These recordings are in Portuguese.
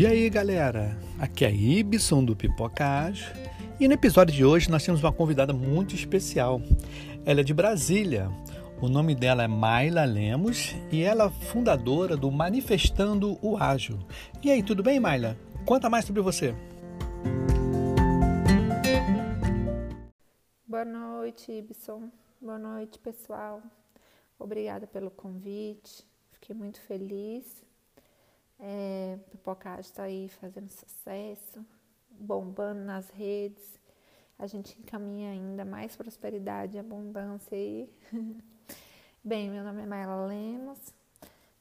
E aí galera, aqui é Ibson do Pipoca Ágil e no episódio de hoje nós temos uma convidada muito especial. Ela é de Brasília, o nome dela é Mayla Lemos e ela é fundadora do Manifestando o Ágil. E aí, tudo bem Mayla? Conta mais sobre você. Boa noite, Ibson. Boa noite, pessoal. Obrigada pelo convite. Fiquei muito feliz é, Pipocagem está aí fazendo sucesso, bombando nas redes. A gente encaminha ainda mais prosperidade e abundância aí. Bem, meu nome é Maela Lemos,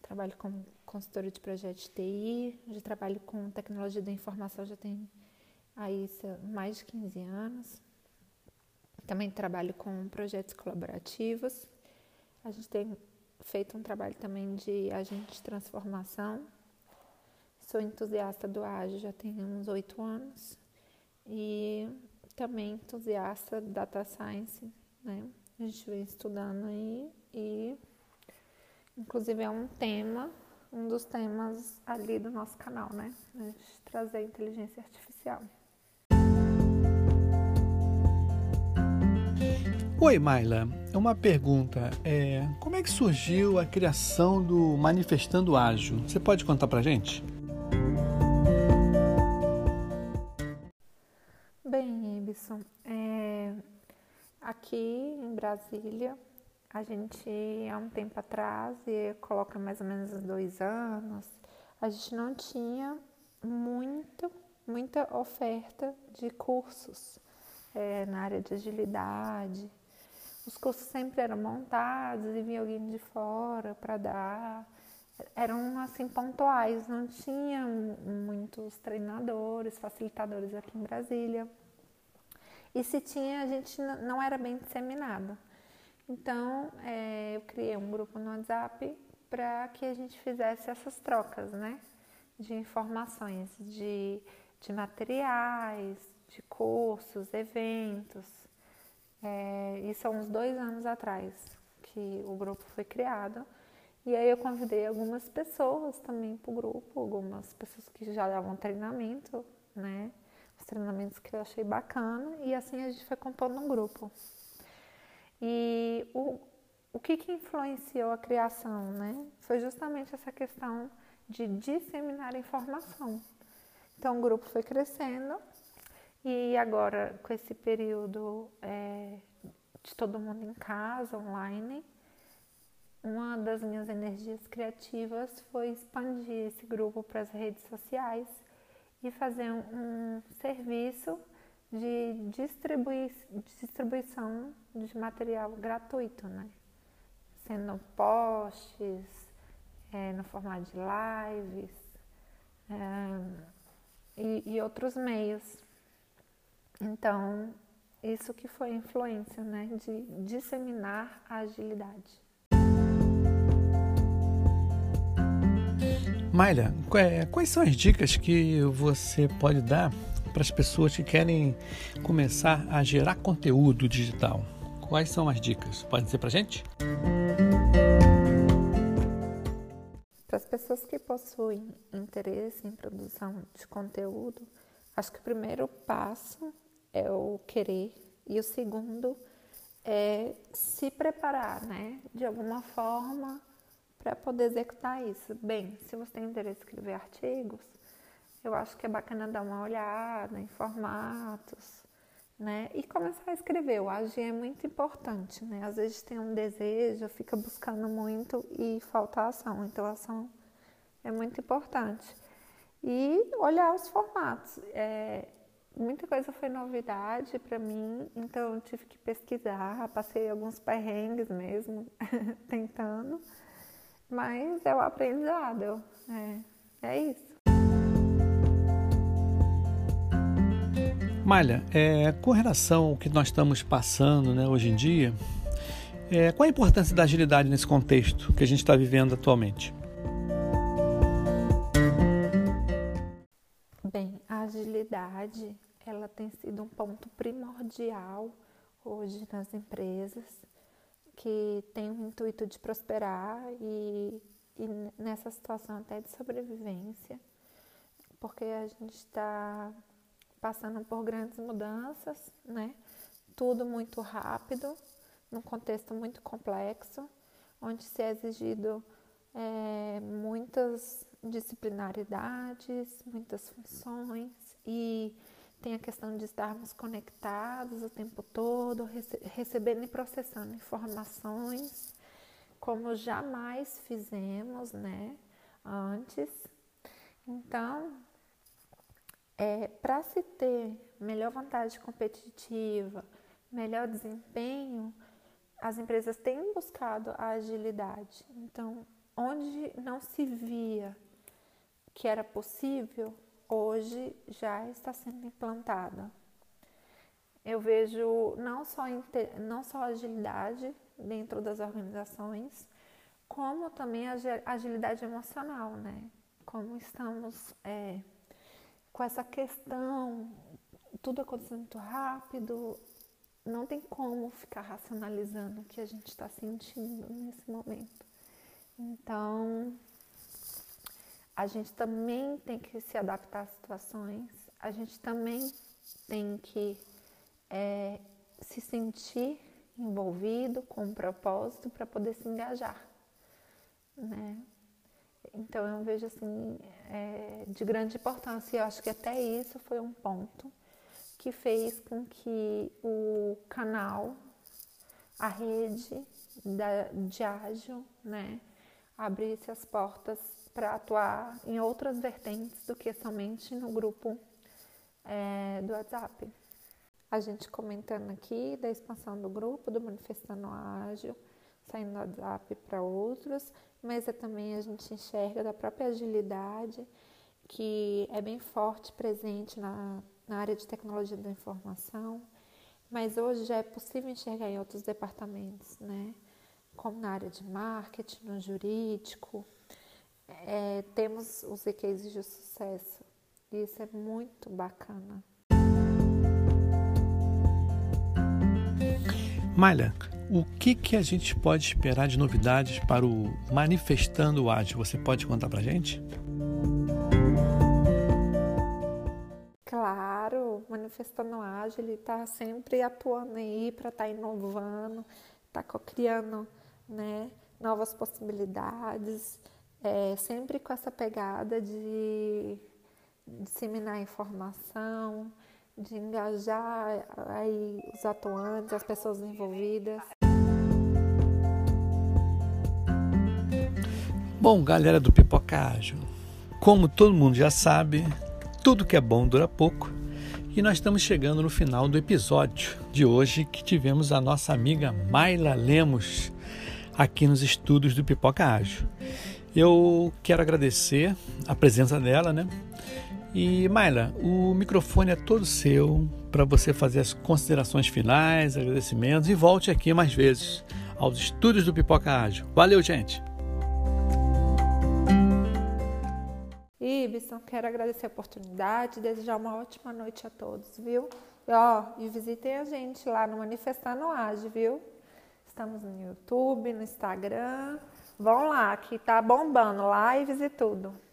trabalho como consultora de projetos de TI, já trabalho com tecnologia da informação já tem aí mais de 15 anos. Também trabalho com projetos colaborativos. A gente tem feito um trabalho também de agente de transformação Sou entusiasta do ágil já tem uns oito anos e também entusiasta da data science, né? A gente vem estudando aí e inclusive é um tema, um dos temas ali do nosso canal, né? A gente trazer a inteligência artificial. Oi, Maila. Uma pergunta. É, como é que surgiu a criação do Manifestando Ágil? Você pode contar pra gente? Isso. É, aqui em Brasília, a gente, há um tempo atrás, e coloca mais ou menos dois anos, a gente não tinha muito, muita oferta de cursos é, na área de agilidade. Os cursos sempre eram montados e vinha alguém de fora para dar. Eram assim pontuais, não tinha muitos treinadores, facilitadores aqui em Brasília. E se tinha, a gente não era bem disseminado. Então, é, eu criei um grupo no WhatsApp para que a gente fizesse essas trocas, né? De informações, de, de materiais, de cursos, eventos. É, isso há uns dois anos atrás que o grupo foi criado. E aí eu convidei algumas pessoas também para o grupo, algumas pessoas que já davam treinamento, né? Os treinamentos que eu achei bacana e assim a gente foi compondo um grupo. E o, o que, que influenciou a criação, né? Foi justamente essa questão de disseminar informação. Então o grupo foi crescendo e agora com esse período é, de todo mundo em casa, online, uma das minhas energias criativas foi expandir esse grupo para as redes sociais e fazer um, um serviço de distribui distribuição de material gratuito, né? Sendo posts, é, no formato de lives é, e, e outros meios. Então, isso que foi influência, né? De disseminar a agilidade. Mayla, quais são as dicas que você pode dar para as pessoas que querem começar a gerar conteúdo digital? Quais são as dicas? Pode dizer para a gente? Para as pessoas que possuem interesse em produção de conteúdo, acho que o primeiro passo é o querer e o segundo é se preparar, né? De alguma forma para poder executar isso. Bem, se você tem interesse em escrever artigos, eu acho que é bacana dar uma olhada em formatos, né? E começar a escrever. O agir é muito importante, né? Às vezes tem um desejo, fica buscando muito e falta ação. Então, a ação é muito importante. E olhar os formatos. É, muita coisa foi novidade para mim, então eu tive que pesquisar, passei alguns perrengues mesmo, tentando. Mas é o aprendizado. É, é isso. Malha, é, com relação ao que nós estamos passando né, hoje em dia, é, qual a importância da agilidade nesse contexto que a gente está vivendo atualmente? Bem, a agilidade ela tem sido um ponto primordial hoje nas empresas que tem o intuito de prosperar e, e nessa situação até de sobrevivência, porque a gente está passando por grandes mudanças, né? Tudo muito rápido, num contexto muito complexo, onde se é exigido é, muitas disciplinaridades, muitas funções e tem a questão de estarmos conectados o tempo todo, rece recebendo e processando informações como jamais fizemos, né, antes. Então, é, para se ter melhor vantagem competitiva, melhor desempenho, as empresas têm buscado a agilidade. Então, onde não se via que era possível, hoje já está sendo implantada. Eu vejo não só, não só agilidade dentro das organizações, como também a agilidade emocional, né? Como estamos é, com essa questão, tudo acontecendo muito rápido, não tem como ficar racionalizando o que a gente está sentindo nesse momento. Então, a gente também tem que se adaptar às situações, a gente também tem que é, se sentir envolvido com um propósito para poder se engajar, né? Então eu vejo assim é, de grande importância. Eu acho que até isso foi um ponto que fez com que o canal, a rede da, de ágil, né, abrisse as portas para atuar em outras vertentes do que somente no grupo é, do WhatsApp. A gente comentando aqui da expansão do grupo, do Manifestando Ágil, saindo do WhatsApp para outros, mas é também a gente enxerga da própria agilidade, que é bem forte, presente na, na área de tecnologia da informação, mas hoje já é possível enxergar em outros departamentos, né? como na área de marketing, no jurídico. É, temos os cases de sucesso e isso é muito bacana. Malha, o que, que a gente pode esperar de novidades para o Manifestando Ágil? Você pode contar para gente? Claro, Manifestando Ágil ele está sempre atuando aí para estar tá inovando, está criando né, novas possibilidades, é, sempre com essa pegada de disseminar informação, de engajar aí os atuantes, as pessoas envolvidas. Bom, galera do Pipocágio, como todo mundo já sabe, tudo que é bom dura pouco. E nós estamos chegando no final do episódio de hoje que tivemos a nossa amiga Maila Lemos aqui nos estudos do Pipoca Ágil. Eu quero agradecer a presença dela, né? E Maila, o microfone é todo seu para você fazer as considerações finais, agradecimentos e volte aqui mais vezes aos estúdios do Pipoca Ágil. Valeu, gente! Ibson, quero agradecer a oportunidade, desejar uma ótima noite a todos, viu? E, ó, e visitem a gente lá no Manifestando Ágil, viu? Estamos no YouTube, no Instagram. Vão lá, que tá bombando, lives e tudo.